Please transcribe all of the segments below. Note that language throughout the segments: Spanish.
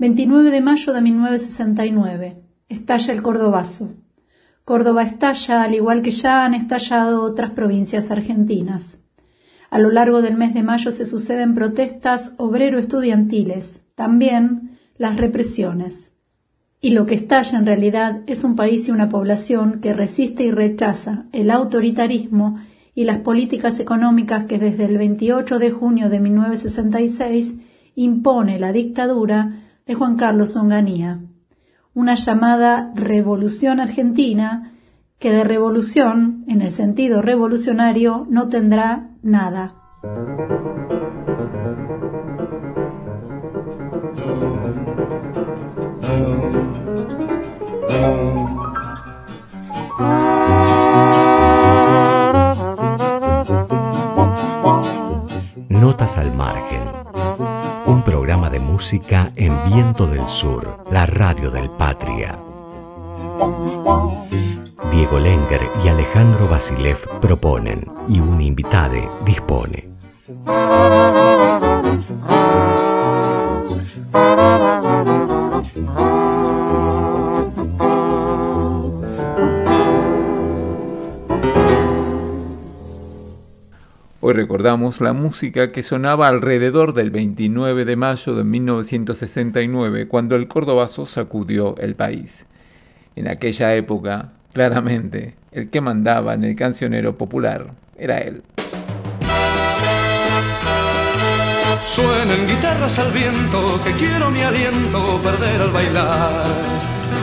29 de mayo de 1969. Estalla el Cordobazo. Córdoba estalla al igual que ya han estallado otras provincias argentinas. A lo largo del mes de mayo se suceden protestas obrero-estudiantiles, también las represiones. Y lo que estalla en realidad es un país y una población que resiste y rechaza el autoritarismo y las políticas económicas que desde el 28 de junio de 1966 impone la dictadura de Juan Carlos Onganía, una llamada revolución argentina que de revolución, en el sentido revolucionario, no tendrá nada. Notas al margen un programa música en Viento del Sur, la radio del Patria. Diego Lenger y Alejandro Basilev proponen y un invitade dispone. Recordamos la música que sonaba alrededor del 29 de mayo de 1969, cuando el cordobazo sacudió el país. En aquella época, claramente, el que mandaba en el cancionero popular era él. Suenen guitarras al viento, que quiero mi aliento perder al bailar.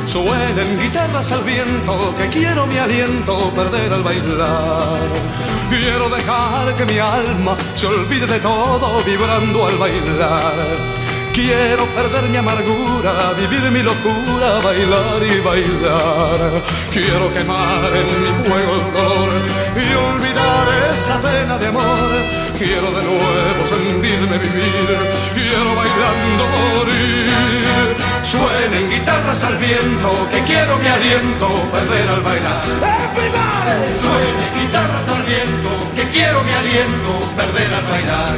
Suenen guitarras al viento, que quiero mi aliento perder al bailar. Quiero dejar que mi alma se olvide de todo vibrando al bailar. Quiero perder mi amargura, vivir mi locura, bailar y bailar. Quiero quemar en mi fuego el dolor y olvidar esa pena de amor. Quiero de nuevo sentirme vivir, quiero bailando morir. Suenen guitarras al viento, que quiero mi aliento perder al bailar. Suene guitarras al viento, que quiero mi aliento perder al bailar.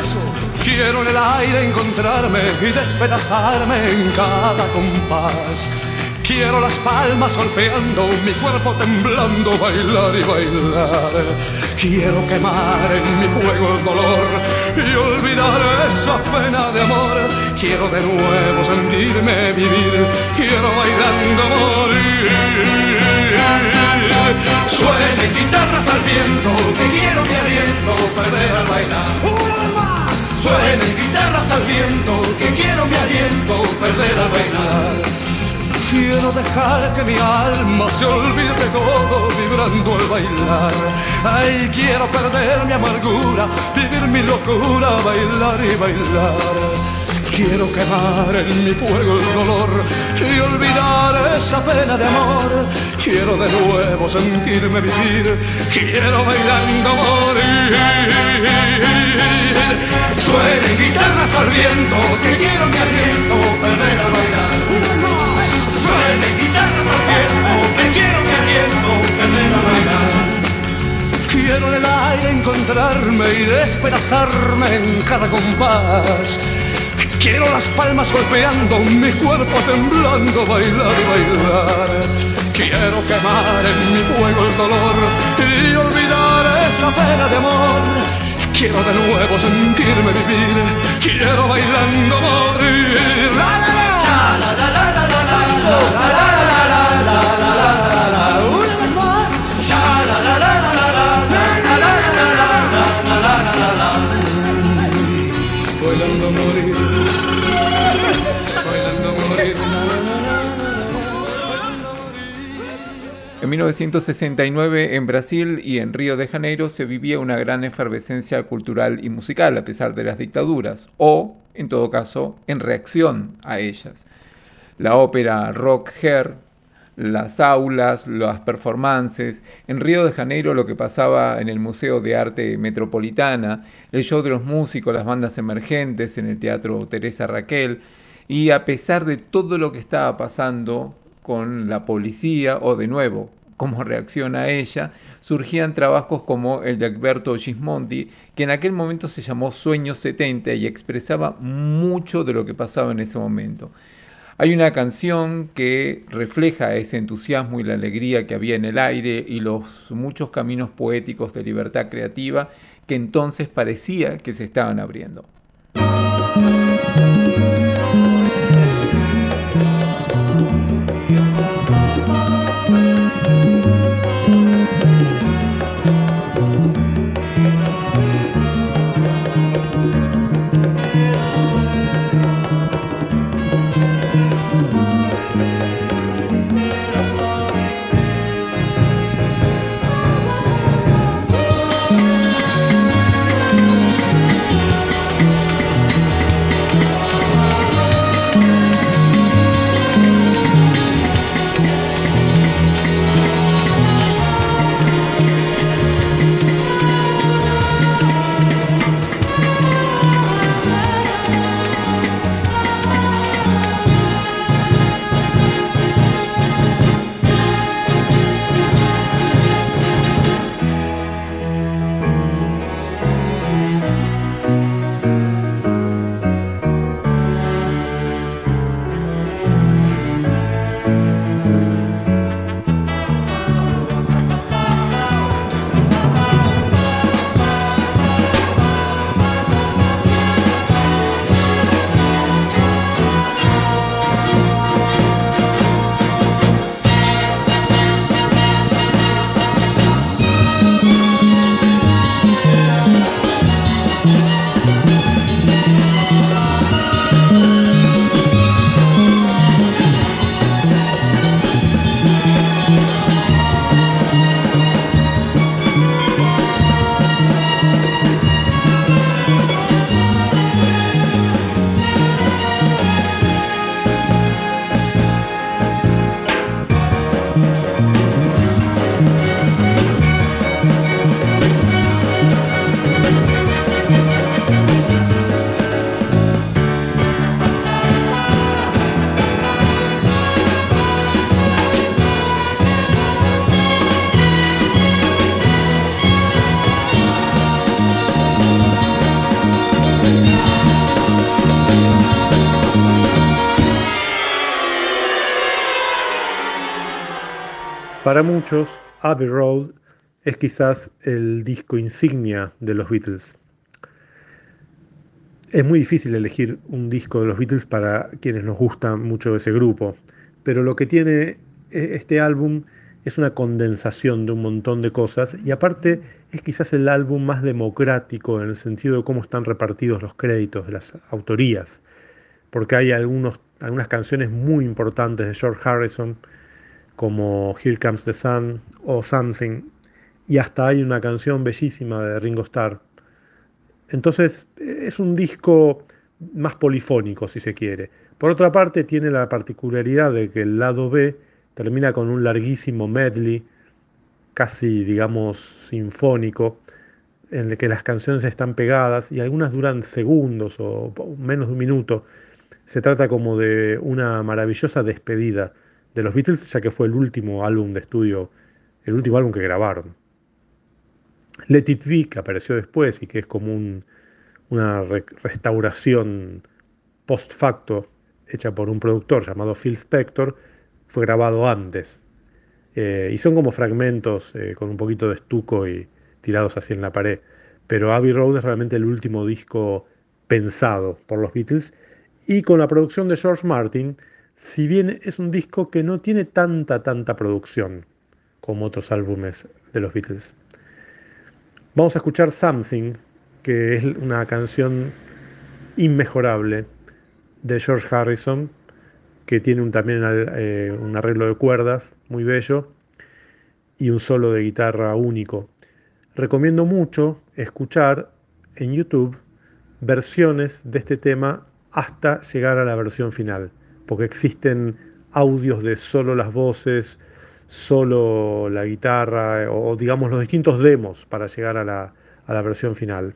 Eso. Quiero en el aire encontrarme y despedazarme en cada compás. Quiero las palmas golpeando, mi cuerpo temblando, bailar y bailar. Quiero quemar en mi fuego el dolor y olvidar esa pena de amor. Quiero de nuevo sentirme vivir, quiero bailando morir. Suenen guitarras al viento, que quiero mi aliento perder al bailar. Suenen guitarras al viento, que quiero mi aliento perder al bailar. Quiero dejar que mi alma se olvide de todo vibrando al bailar. Ay, quiero perder mi amargura, vivir mi locura, bailar y bailar. Quiero quemar en mi fuego el dolor y olvidar esa pena de amor. Quiero de nuevo sentirme vivir, quiero bailando morir. Suenen guitarras al viento, que quiero mi aliento perder al bailar. Quiero en el aire encontrarme y despedazarme en cada compás Quiero las palmas golpeando, mi cuerpo temblando, bailar, bailar. Quiero quemar en mi fuego el dolor y olvidar esa pena de amor. Quiero de nuevo sentirme vivir, quiero bailando morir. En 1969 en Brasil y en Río de Janeiro se vivía una gran efervescencia cultural y musical a pesar de las dictaduras, o, en todo caso, en reacción a ellas. La ópera Rock Hair, las aulas, las performances, en Río de Janeiro lo que pasaba en el Museo de Arte Metropolitana, el show de los músicos, las bandas emergentes en el Teatro Teresa Raquel, y a pesar de todo lo que estaba pasando con la policía o de nuevo como reacción a ella, surgían trabajos como el de Alberto Gismondi, que en aquel momento se llamó Sueños 70 y expresaba mucho de lo que pasaba en ese momento. Hay una canción que refleja ese entusiasmo y la alegría que había en el aire y los muchos caminos poéticos de libertad creativa que entonces parecía que se estaban abriendo. Muchos, Abbey Road es quizás el disco insignia de los Beatles. Es muy difícil elegir un disco de los Beatles para quienes nos gusta mucho ese grupo, pero lo que tiene e, este álbum es una condensación de un montón de cosas y aparte es quizás el álbum más democrático en el sentido de cómo están repartidos los créditos de las autorías, porque hay algunos, algunas canciones muy importantes de George Harrison, como Here Comes the Sun o Something, y hasta hay una canción bellísima de Ringo Starr. Entonces es un disco más polifónico, si se quiere. Por otra parte, tiene la particularidad de que el lado B termina con un larguísimo medley, casi, digamos, sinfónico, en el que las canciones están pegadas y algunas duran segundos o menos de un minuto. Se trata como de una maravillosa despedida de los Beatles, ya que fue el último álbum de estudio, el último álbum que grabaron. Let It Be, que apareció después y que es como una restauración post facto hecha por un productor llamado Phil Spector, fue grabado antes. Eh, y son como fragmentos eh, con un poquito de estuco y tirados así en la pared. Pero Abbey Road es realmente el último disco pensado por los Beatles y con la producción de George Martin, si bien es un disco que no tiene tanta, tanta producción como otros álbumes de los Beatles. Vamos a escuchar Something, que es una canción inmejorable de George Harrison, que tiene también eh, un arreglo de cuerdas muy bello y un solo de guitarra único. Recomiendo mucho escuchar en YouTube versiones de este tema hasta llegar a la versión final porque existen audios de solo las voces, solo la guitarra eh, o digamos los distintos demos para llegar a la, a la versión final.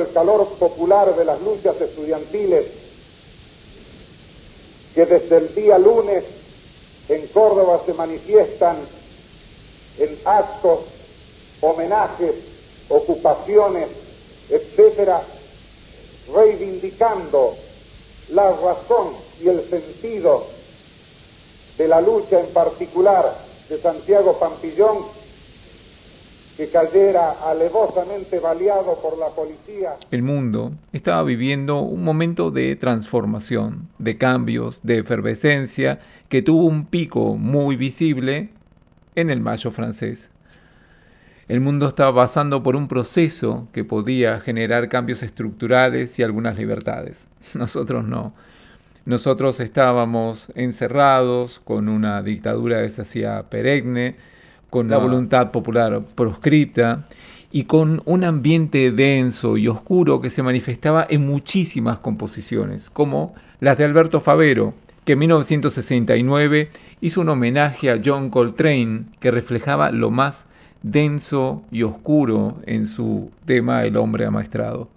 El calor popular de las luchas estudiantiles que desde el día lunes en Córdoba se manifiestan en actos, homenajes, ocupaciones, etcétera, reivindicando la razón y el sentido de la lucha en particular de Santiago Pampillón, que cayera alevosamente baleado por la policía. El mundo estaba viviendo un momento de transformación, de cambios, de efervescencia, que tuvo un pico muy visible en el Mayo francés. El mundo estaba pasando por un proceso que podía generar cambios estructurales y algunas libertades. Nosotros no. Nosotros estábamos encerrados con una dictadura que se hacía perenne, con la voluntad popular proscripta y con un ambiente denso y oscuro que se manifestaba en muchísimas composiciones, como las de Alberto Favero, que en 1969 hizo un homenaje a John Coltrane que reflejaba lo más denso y oscuro en su tema El hombre amaestrado.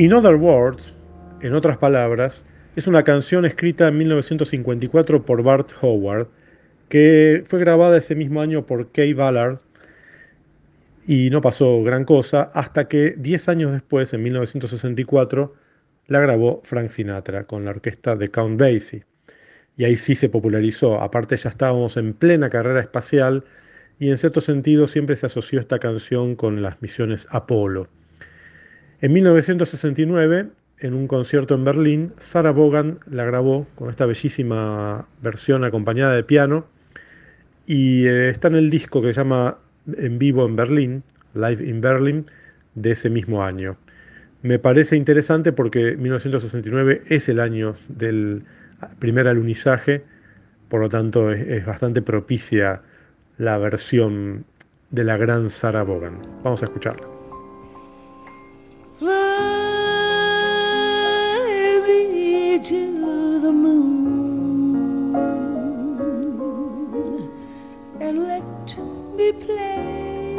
In Other Words, en otras palabras, es una canción escrita en 1954 por Bart Howard, que fue grabada ese mismo año por Kay Ballard y no pasó gran cosa hasta que 10 años después, en 1964, la grabó Frank Sinatra con la orquesta de Count Basie. Y ahí sí se popularizó. Aparte ya estábamos en plena carrera espacial y en cierto sentido siempre se asoció esta canción con las misiones Apolo. En 1969, en un concierto en Berlín, Sarah Vaughan la grabó con esta bellísima versión acompañada de piano y eh, está en el disco que se llama en vivo en Berlín, Live in Berlin, de ese mismo año. Me parece interesante porque 1969 es el año del primer alunizaje, por lo tanto es, bastante propicia la versión de la gran Sarah Vaughan. Vamos a escucharla. Fly me to the moon and let me play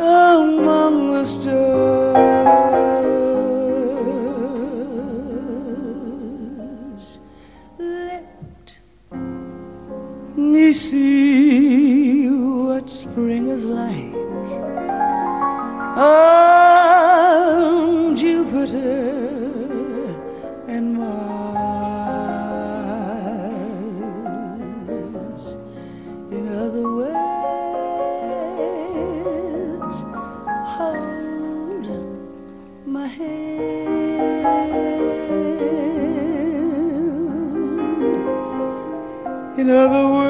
among the stars. Let me see what spring is like on Jupiter and Mars. In other words, hold my hand. In other words,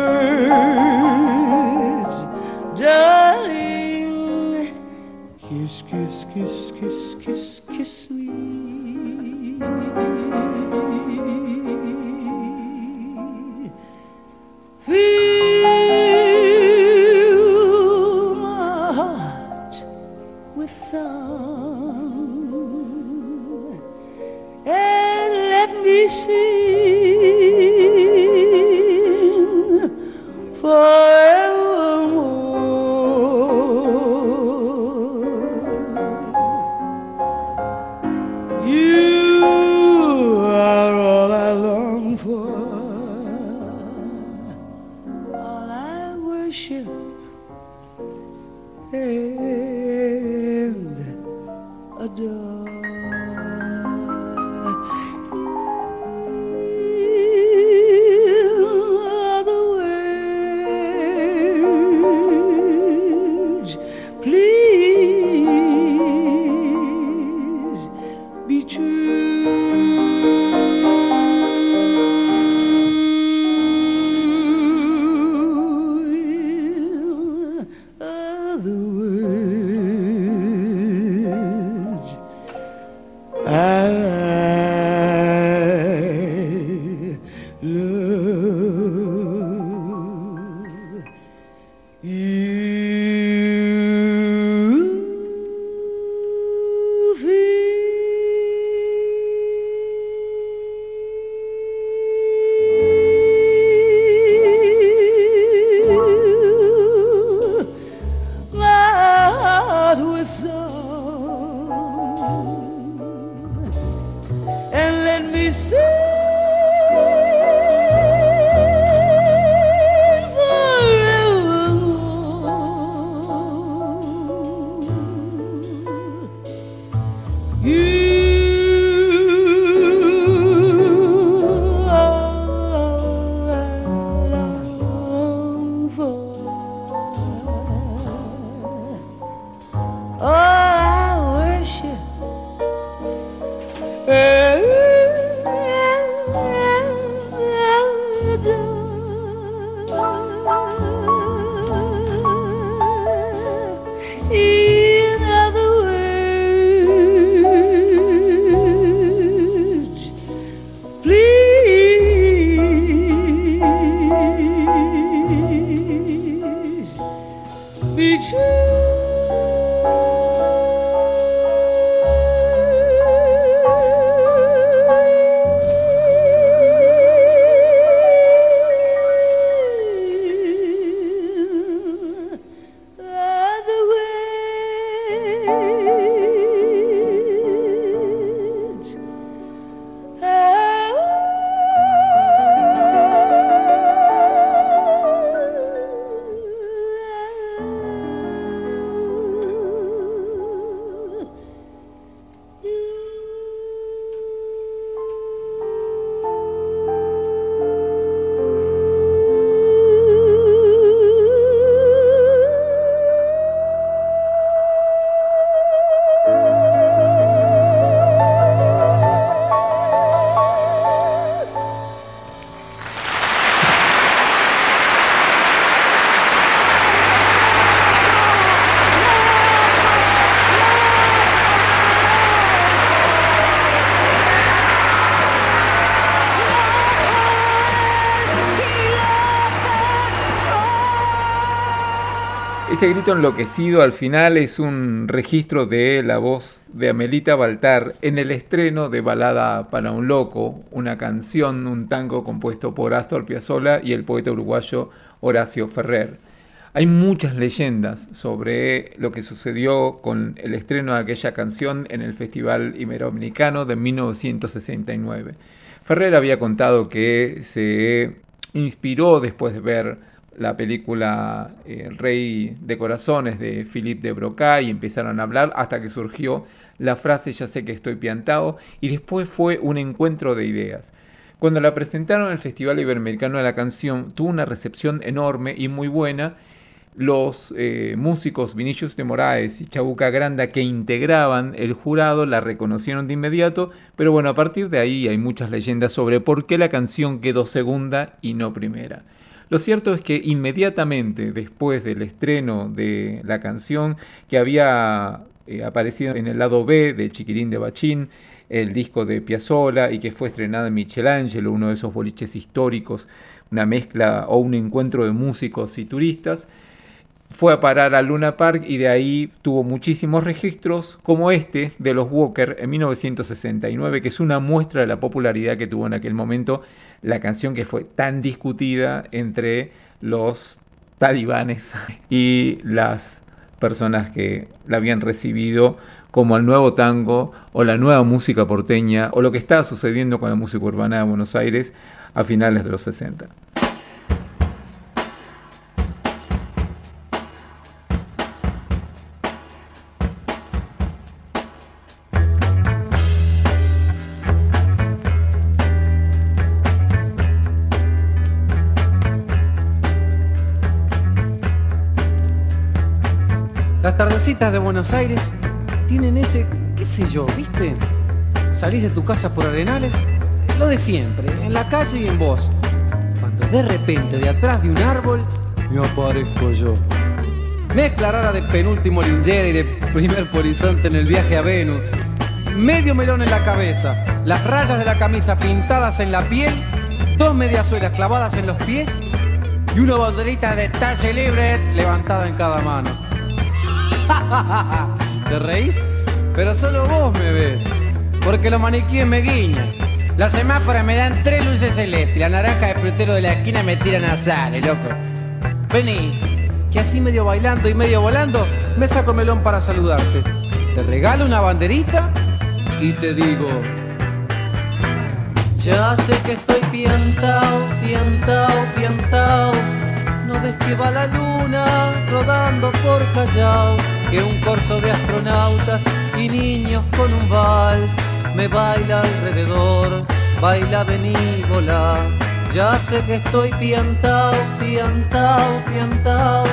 Other words, Ese grito enloquecido al final es un registro de la voz de Amelita Baltar en el estreno de Balada para un Loco, una canción, un tango compuesto por Astor Piazzolla y el poeta uruguayo Horacio Ferrer. Hay muchas leyendas sobre lo que sucedió con el estreno de aquella canción en el Festival Iberoamericano de 1969. Ferrer había contado que se inspiró después de ver la película eh, El Rey de Corazones de Philippe de Broca y empezaron a hablar hasta que surgió la frase Ya sé que estoy piantado y después fue un encuentro de ideas. Cuando la presentaron en el Festival Iberoamericano de la Canción tuvo una recepción enorme y muy buena. Los eh, músicos Vinicius de Moraes y Chabuca Granda que integraban el jurado la reconocieron de inmediato, pero bueno, a partir de ahí hay muchas leyendas sobre por qué la canción quedó segunda y no primera. Lo cierto es que inmediatamente después del estreno de la canción, que había eh, aparecido en el lado B de Chiquirín de Bachín, el disco de Piazzolla y que fue estrenado en Michelangelo, uno de esos boliches históricos, una mezcla o un encuentro de músicos y turistas, fue a parar a Luna Park y de ahí tuvo muchísimos registros, como este de los Walker en 1969, que es una muestra de la popularidad que tuvo en aquel momento la canción que fue tan discutida entre los talibanes y las personas que la habían recibido como el nuevo tango o la nueva música porteña o lo que estaba sucediendo con la música urbana de Buenos Aires a finales de los 60. Tardecitas de Buenos Aires tienen ese, qué sé yo, ¿viste? Salís de tu casa por Arenales, lo de siempre, en la calle y en vos. Cuando de repente de atrás de un árbol me aparezco yo. Mezcla rara de penúltimo linjera y de primer polizonte en el viaje a Venus. Medio melón en la cabeza, las rayas de la camisa pintadas en la piel, dos mediasuelas clavadas en los pies y una banderita de talle libre levantada en cada mano. ¿Te reís? Pero solo vos me ves, porque los maniquíes me guiñan. Los semáforos me dan tres luces celestes, la naranja de frutero de la esquina me tiran a sale, loco. Vení, que así medio bailando y medio volando, me saco el melón para saludarte. Te regalo una banderita y te digo... Ya sé que estoy piantao, piantao, piantao. No ves que va la luna rodando por Callao, que un corso de astronautas y niños con un vals me baila alrededor, baila benívola. Ya sé que estoy piantao, piantao, piantao.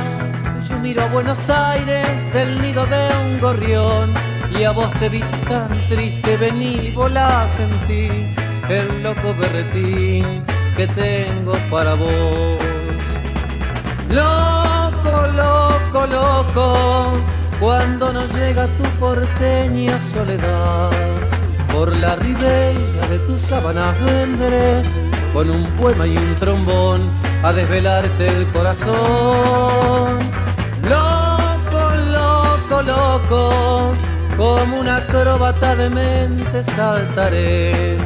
Yo miro a Buenos Aires del nido de un gorrión y a vos te vi tan triste, benívola sentí el loco berretín que tengo para vos. Loco, loco, loco, cuando no llega tu porteña soledad, por la ribera de tus sábanas vendré con un poema y un trombón a desvelarte el corazón. Loco, loco, loco, como una acróbata de mente saltaré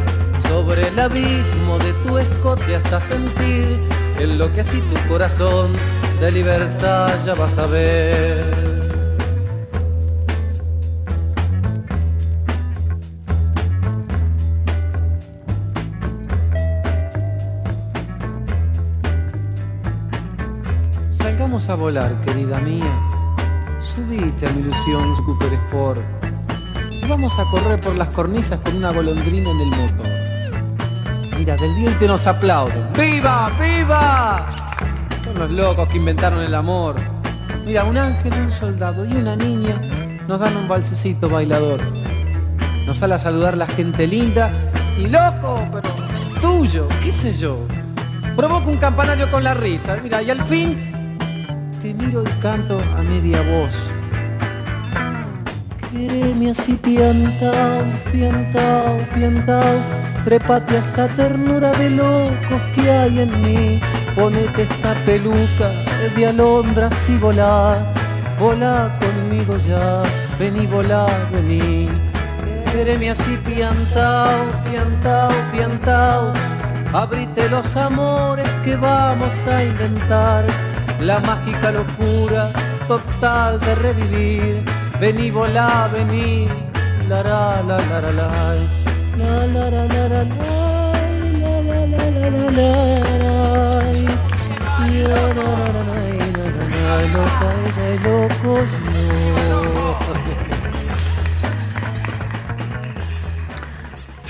sobre el abismo de tu escote hasta sentir en lo que así tu corazón de libertad ya vas a ver. A volar, querida mía. Subite a mi ilusión Super Sport. Vamos a correr por las cornisas con una golondrina en el motor. Mira, del viento nos aplauden. ¡Viva! ¡Viva! Son los locos que inventaron el amor. Mira, un ángel, un soldado y una niña nos dan un balsecito bailador. Nos sale a saludar la gente linda y loco, pero tuyo, qué sé yo. Provoca un campanario con la risa. Mira, y al fin te miro y canto a media voz. Quereme así piantao, piantao, piantao. Trépate a esta ternura de locos que hay en mí. Ponete esta peluca de alondras y volá. Volá conmigo ya, vení, volá, vení. Quereme así piantao, piantao, piantao, abrite los amores que vamos a inventar, la mágica locura total de revivir, vení, volá, vení, la la la la. La la la la la la la la la la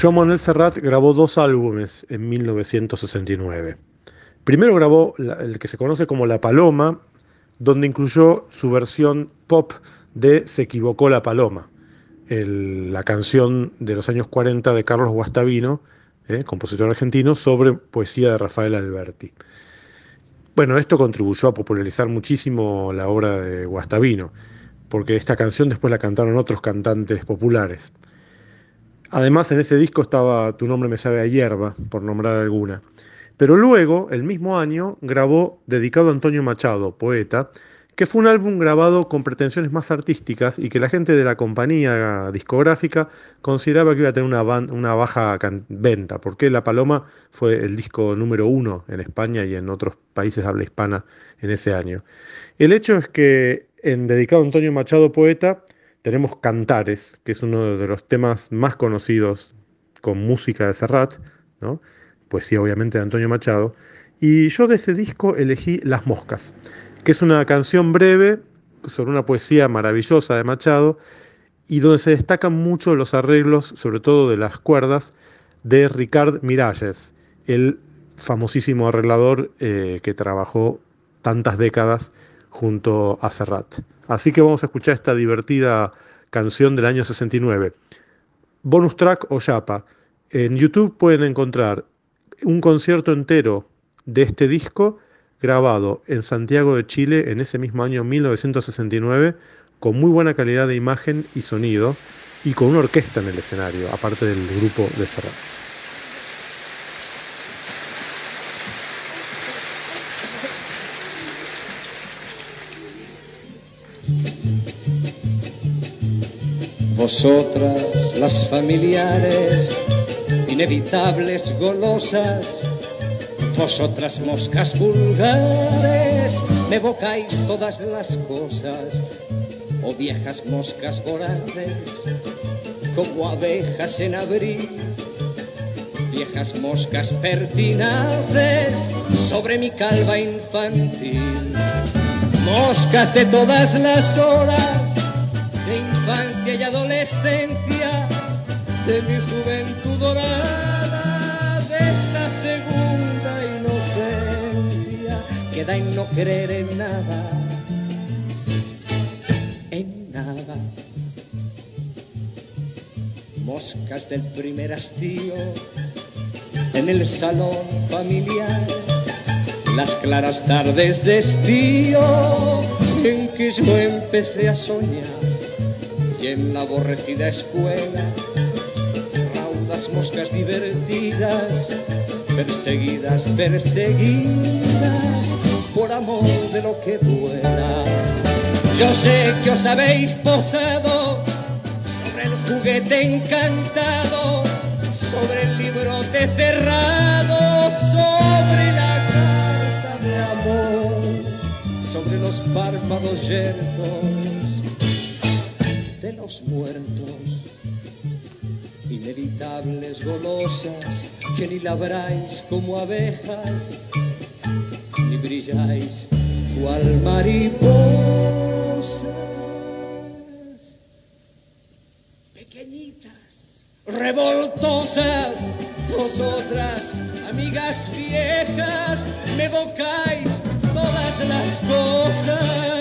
Joan Manuel Serrat grabó dos álbumes en 1969. Primero grabó el que se conoce como La Paloma, donde incluyó su versión pop de Se equivocó la Paloma, la canción de los años 40 de Carlos Guastavino, eh, compositor argentino, sobre poesía de Rafael Alberti. Bueno, esto contribuyó a popularizar muchísimo la obra de Guastavino, porque esta canción después la cantaron otros cantantes populares. Además, en ese disco estaba Tu nombre me sabe a hierba, por nombrar alguna. Pero luego, el mismo año, grabó Dedicado a Antonio Machado, poeta, que fue un álbum grabado con pretensiones más artísticas y que la gente de la compañía discográfica consideraba que iba a tener una, baja venta, porque La Paloma fue el disco número uno en España y en otros países de habla hispana en ese año. El hecho es que en Dedicado a Antonio Machado Poeta tenemos Cantares, que es uno de los temas más conocidos con música de Serrat, ¿no? Poesía obviamente de Antonio Machado, y yo de ese disco elegí Las Moscas que es una canción breve sobre una poesía maravillosa de Machado y donde se destacan mucho los arreglos, sobre todo de las cuerdas, de Ricard Miralles, el famosísimo arreglador eh, que trabajó tantas décadas junto a Serrat. Así que vamos a escuchar esta divertida canción del año 69. Bonus track o Yapa. En YouTube pueden encontrar un concierto entero de este disco grabado en Santiago de Chile en ese mismo año 1969, con muy buena calidad de imagen y sonido, y con una orquesta en el escenario, aparte del grupo de Serrat. Vosotras, las familiares, inevitables golosas, vosotras moscas vulgares, me evocáis todas las cosas, oh viejas moscas voraces, como abejas en abril, viejas moscas pertinaces sobre mi calva infantil, moscas de todas las horas, de infancia y adolescencia, de mi juventud dorada, de esta segunda queda en no creer en nada, en nada. Moscas del primer hastío en el salón familiar, las claras tardes de estío en que yo empecé a soñar y en la aborrecida escuela, raudas moscas divertidas perseguidas, perseguidas por amor de lo que vuela. Yo sé que os habéis posado sobre el juguete encantado, sobre el librote cerrado, sobre la carta de amor, sobre los párpados yertos de los muertos inevitables golosas que ni labráis como abejas ni brilláis cual mariposas. Pequeñitas revoltosas vosotras amigas viejas me evocáis todas las cosas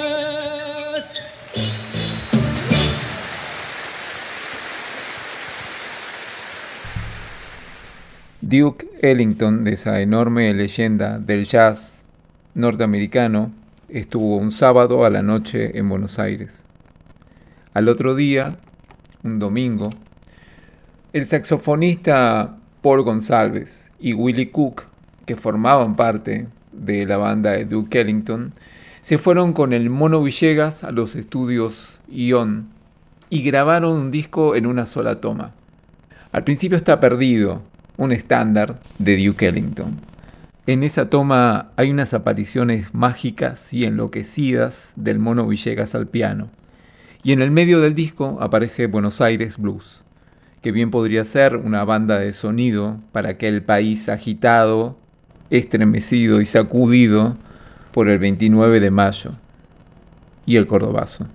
Duke Ellington, de esa enorme leyenda del jazz norteamericano, estuvo un sábado a la noche en Buenos Aires. Al otro día, un domingo, el saxofonista Paul González y Willie Cook, que formaban parte de la banda de Duke Ellington, se fueron con el Mono Villegas a los estudios Ion y grabaron un disco en una sola toma. Al principio está perdido, un estándar de Duke Ellington. En esa toma hay unas apariciones mágicas y enloquecidas del Mono Villegas al piano. Y en el medio del disco aparece Buenos Aires Blues, que bien podría ser una banda de sonido para aquel país agitado, estremecido y sacudido por el 29 de mayo y el cordobazo.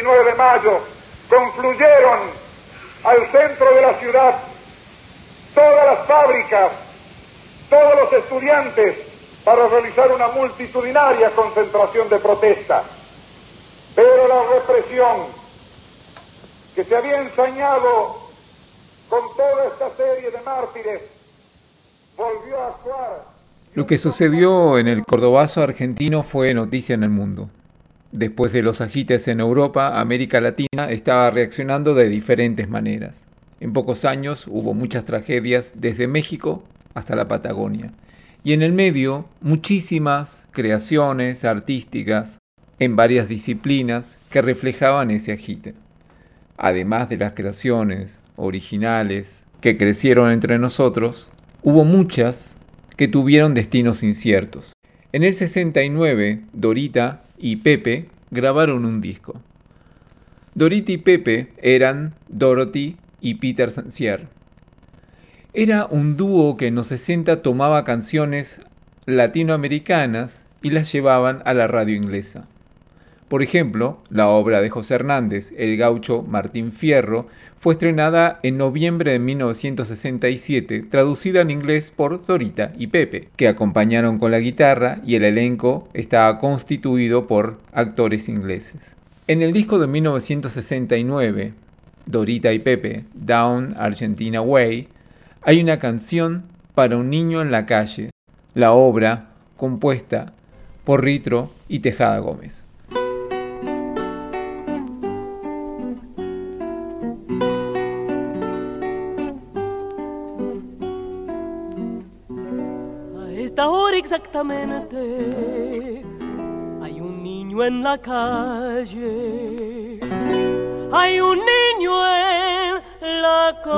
de mayo confluyeron al centro de la ciudad todas las fábricas, todos los estudiantes para realizar una multitudinaria concentración de protesta. Pero la represión que se había ensañado con toda esta serie de mártires volvió a actuar. Lo que sucedió en el Cordobazo argentino fue noticia en el mundo. Después de los agites en Europa, América Latina estaba reaccionando de diferentes maneras. En pocos años hubo muchas tragedias desde México hasta la Patagonia. Y en el medio, muchísimas creaciones artísticas en varias disciplinas que reflejaban ese agite. Además de las creaciones originales que crecieron entre nosotros, hubo muchas que tuvieron destinos inciertos. En el 69, Dorita y Pepe grabaron un disco. Dorita y Pepe eran Dorothy y Peter Sancier. Era un dúo que en los 60 tomaba canciones latinoamericanas y las llevaban a la radio inglesa. Por ejemplo, la obra de José Hernández, El gaucho Martín Fierro, fue estrenada en noviembre de 1967, traducida en inglés por Dorita y Pepe, que acompañaron con la guitarra y el elenco estaba constituido por actores ingleses. En el disco de 1969, Dorita y Pepe, Down Argentina Way, hay una canción para un niño en la calle, la obra compuesta por Ritro y Tejada Gómez. Exactamente hay un niño en la calle. Hay un niño en la calle.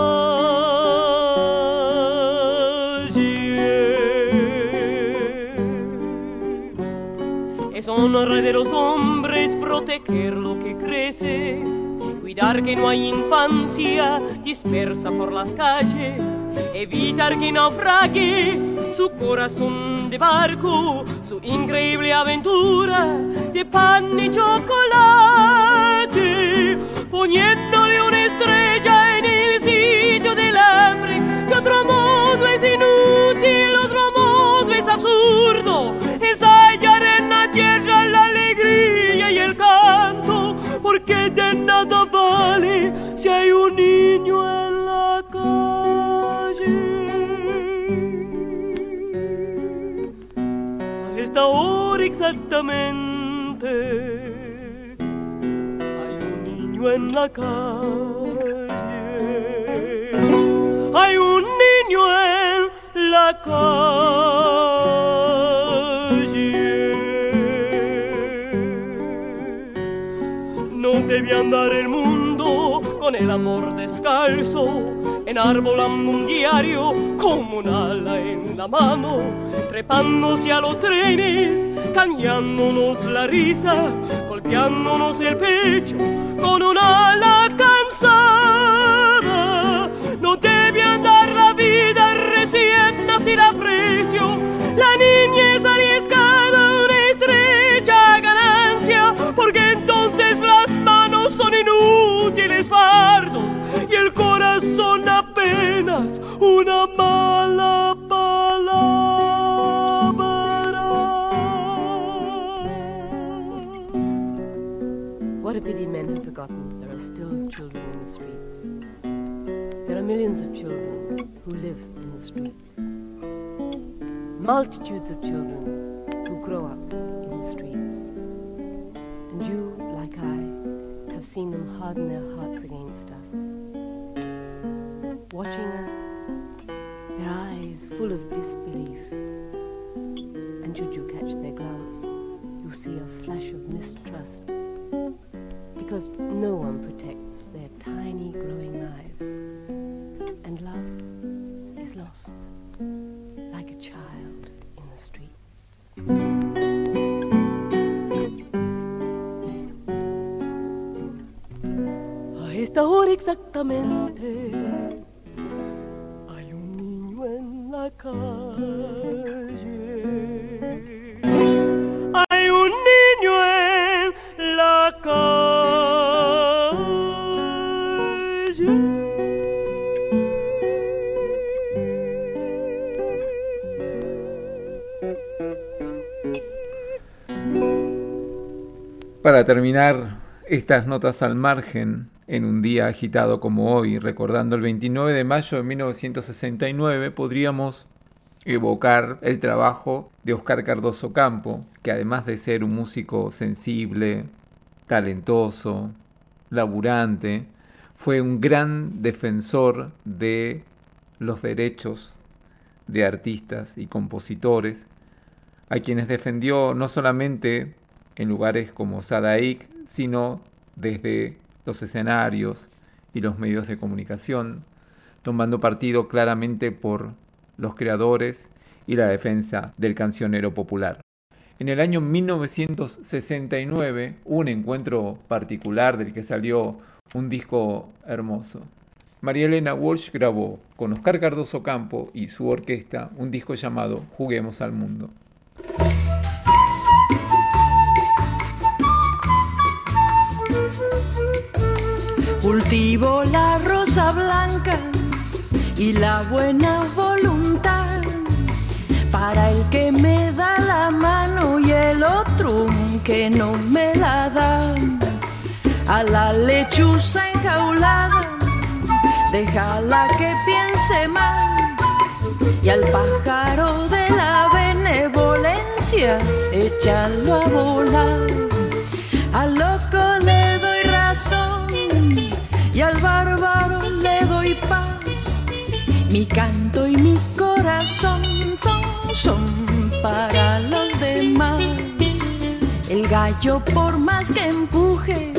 Es honor de los hombres proteger lo que crece, cuidar que no hay infancia dispersa por las calles, evitar que naufrague su corazón de barco, su increíble aventura de pan y chocolate, poniéndole una estrella en el sitio del hambre, que otro modo es inútil, otro modo es absurdo, si hay un niño en la calle. A esta hora exactamente hay un niño en la calle. Hay un niño en la calle. No debe andar el mundo con el amor descalzo, enarbolando un diario como un ala en la mano, trepándose a los trenes, cañándonos la risa, golpeándonos el pecho con un ala Multitudes of children who grow up in the streets. And you, like I, have seen them harden their hearts against us. Watching us, their eyes full of disbelief. And should you catch their glance, you'll see a flash of mistrust. Because no one Hay un niño en la calle. Hay un niño en la calle. Para terminar estas notas al margen en un día agitado como hoy, recordando el 29 de mayo de 1969, podríamos evocar el trabajo de Oscar Cardoso Campo, que además de ser un músico sensible, talentoso, laburante, fue un gran defensor de los derechos de artistas y compositores, a quienes defendió no solamente en lugares como Sadaik, sino desde los escenarios y los medios de comunicación, tomando partido claramente por los creadores y la defensa del cancionero popular. En el año 1969 hubo un encuentro particular del que salió un disco hermoso. María Elena Walsh grabó con Oscar Cardoso Campo y su orquesta un disco llamado Juguemos al Mundo. Cultivo la rosa blanca y la buena voluntad para el que me da la mano y el otro que no me la da. A la lechuza enjaulada, déjala que piense mal. Y al pájaro de la benevolencia, échalo a volar. Al loco canto y mi corazón son, son para los demás. El gallo por más que empuje,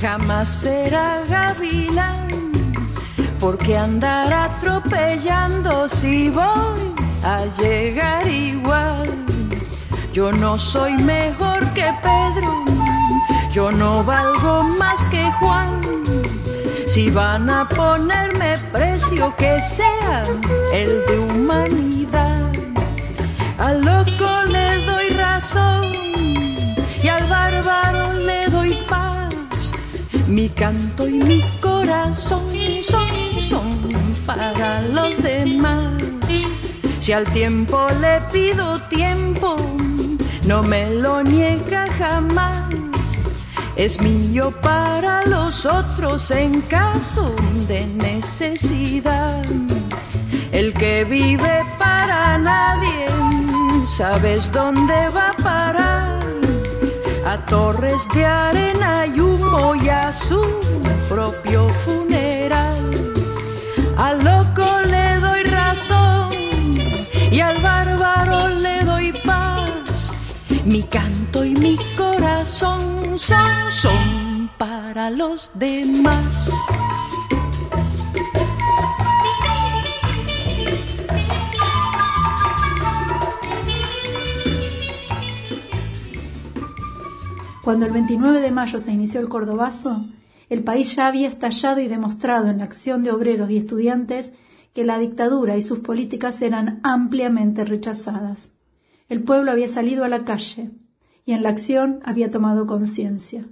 jamás será gavilán, porque andar atropellando si voy a llegar igual. Yo no soy mejor que Pedro, yo no valgo más que Juan. Si van a ponerme precio que sea el de humanidad, al loco le doy razón y al bárbaro le doy paz. Mi canto y mi corazón son, son para los demás. Si al tiempo le pido tiempo, no me lo niega jamás. Es mío para los otros en caso de necesidad. El que vive para nadie, ¿sabes dónde va a parar? A torres de arena y humo y a su propio funeral. Al loco le doy razón y al bárbaro le doy paz. Mi canto y mi corazón son, para los demás. Cuando el 29 de mayo se inició el Cordobazo, el país ya había estallado y demostrado en la acción de obreros y estudiantes que la dictadura y sus políticas eran ampliamente rechazadas. El pueblo había salido a la calle y en la acción había tomado conciencia.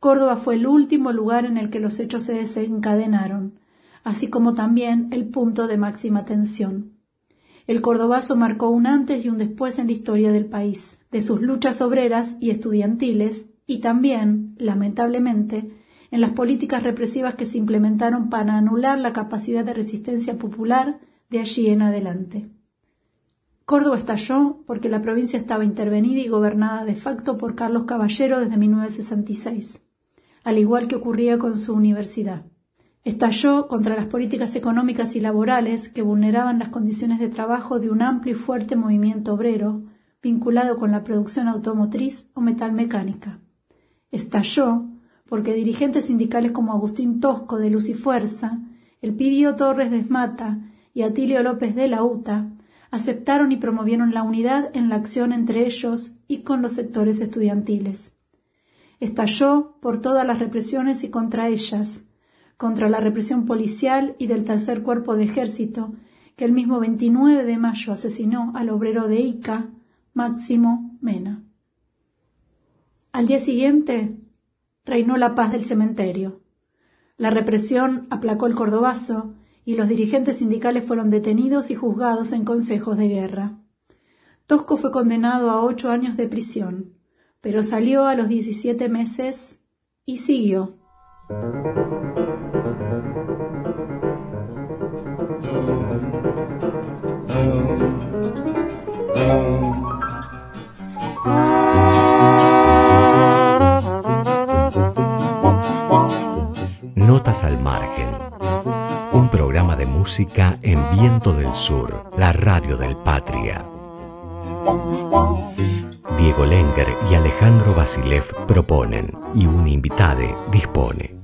Córdoba fue el último lugar en el que los hechos se desencadenaron, así como también el punto de máxima tensión. El cordobazo marcó un antes y un después en la historia del país, de sus luchas obreras y estudiantiles, y también, lamentablemente, en las políticas represivas que se implementaron para anular la capacidad de resistencia popular de allí en adelante. Córdoba estalló porque la provincia estaba intervenida y gobernada de facto por Carlos Caballero desde 1966, al igual que ocurría con su universidad. Estalló contra las políticas económicas y laborales que vulneraban las condiciones de trabajo de un amplio y fuerte movimiento obrero vinculado con la producción automotriz o metalmecánica. Estalló porque dirigentes sindicales como Agustín Tosco de Luz y Fuerza, Elpidio Torres de Esmata y Atilio López de la UTA aceptaron y promovieron la unidad en la acción entre ellos y con los sectores estudiantiles. Estalló por todas las represiones y contra ellas, contra la represión policial y del tercer cuerpo de ejército, que el mismo 29 de mayo asesinó al obrero de Ica, Máximo Mena. Al día siguiente reinó la paz del cementerio. La represión aplacó el cordobazo y los dirigentes sindicales fueron detenidos y juzgados en consejos de guerra. Tosco fue condenado a ocho años de prisión. pero salió a los 17 meses y siguió. Notas al margen un programa de música en Viento del Sur, la radio del Patria. Diego Lenger y Alejandro Basilev proponen y un invitade dispone.